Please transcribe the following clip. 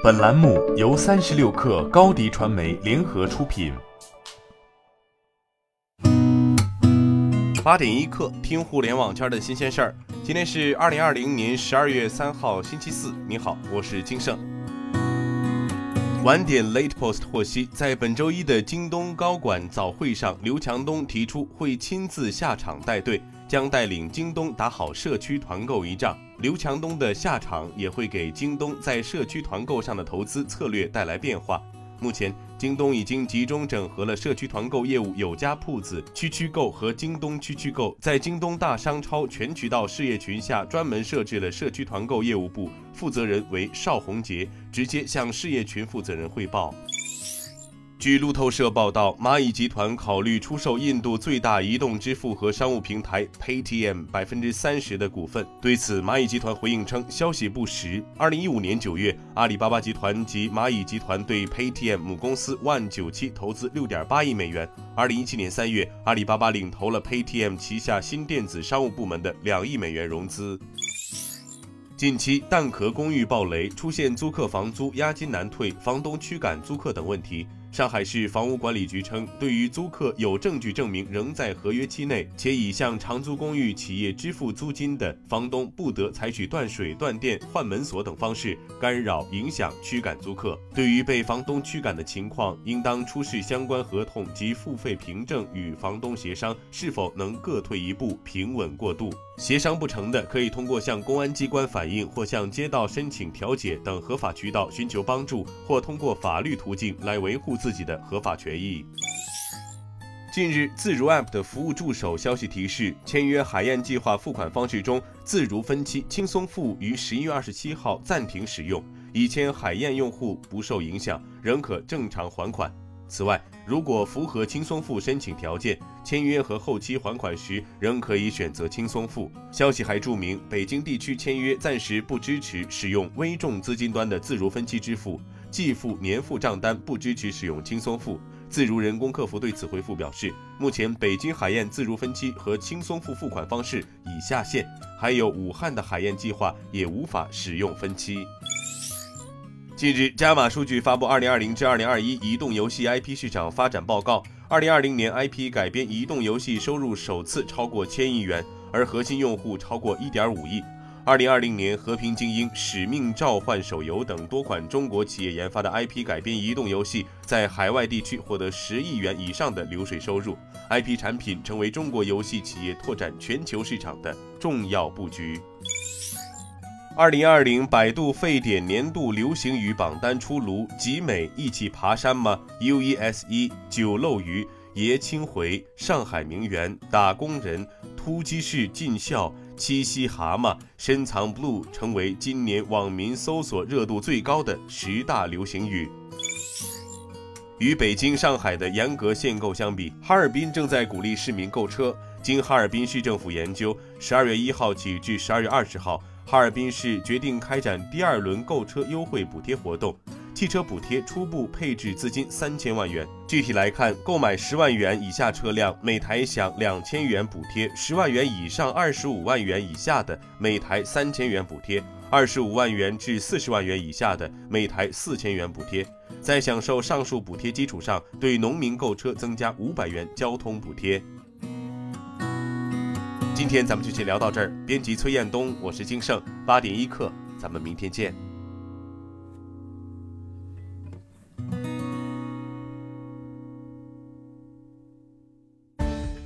本栏目由三十六氪高低传媒联合出品。八点一刻，听互联网圈的新鲜事儿。今天是二零二零年十二月三号，星期四。你好，我是金盛。晚点 Late Post 获悉，在本周一的京东高管早会上，刘强东提出会亲自下场带队，将带领京东打好社区团购一仗。刘强东的下场也会给京东在社区团购上的投资策略带来变化。目前，京东已经集中整合了社区团购业务有家铺子、区区购和京东区区购，在京东大商超全渠道事业群下专门设置了社区团购业务部，负责人为邵宏杰，直接向事业群负责人汇报。据路透社报道，蚂蚁集团考虑出售印度最大移动支付和商务平台 Paytm 百分之三十的股份。对此，蚂蚁集团回应称，消息不实。二零一五年九月，阿里巴巴集团及蚂蚁集团对 Paytm 母公司万九七投资六点八亿美元。二零一七年三月，阿里巴巴领投了 Paytm 旗下新电子商务部门的两亿美元融资。近期，蛋壳公寓暴雷，出现租客房租押金难退、房东驱赶租客等问题。上海市房屋管理局称，对于租客有证据证明仍在合约期内，且已向长租公寓企业支付租金的，房东不得采取断水、断电、换门锁等方式干扰、影响、驱赶租客。对于被房东驱赶的情况，应当出示相关合同及付费凭证，与房东协商是否能各退一步，平稳过渡。协商不成的，可以通过向公安机关反映，或向街道申请调解等合法渠道寻求帮助，或通过法律途径来维护自自己的合法权益。近日，自如 App 的服务助手消息提示，签约海燕计划付款方式中，自如分期轻松付于十一月二十七号暂停使用，已签海燕用户不受影响，仍可正常还款。此外，如果符合轻松付申请条件，签约和后期还款时仍可以选择轻松付。消息还注明，北京地区签约暂时不支持使用微众资金端的自如分期支付，季付、年付账单不支持使用轻松付。自如人工客服对此回复表示，目前北京海燕自如分期和轻松付付款方式已下线，还有武汉的海燕计划也无法使用分期。近日，加码数据发布《二零二零至二零二一移动游戏 IP 市场发展报告》。二零二零年，IP 改编移动游戏收入首次超过千亿元，而核心用户超过一点五亿。二零二零年，《和平精英》《使命召唤》手游等多款中国企业研发的 IP 改编移动游戏，在海外地区获得十亿元以上的流水收入。IP 产品成为中国游戏企业拓展全球市场的重要布局。二零二零百度沸点年度流行语榜单出炉，集美一起爬山吗？U E S 一九漏鱼、爷青回、上海名媛、打工人、突击式尽孝、七夕蛤蟆、深藏 blue 成为今年网民搜索热度最高的十大流行语。与北京、上海的严格限购相比，哈尔滨正在鼓励市民购车。经哈尔滨市政府研究，十二月一号起至十二月二十号。哈尔滨市决定开展第二轮购车优惠补贴活动，汽车补贴初步配置资金三千万元。具体来看，购买十万元以下车辆，每台享两千元补贴；十万元以上二十五万元以下的，每台三千元补贴；二十五万元至四十万元以下的，每台四千元补贴。在享受上述补贴基础上，对农民购车增加五百元交通补贴。今天咱们就先聊到这儿。编辑崔彦东，我是金盛，八点一刻，咱们明天见。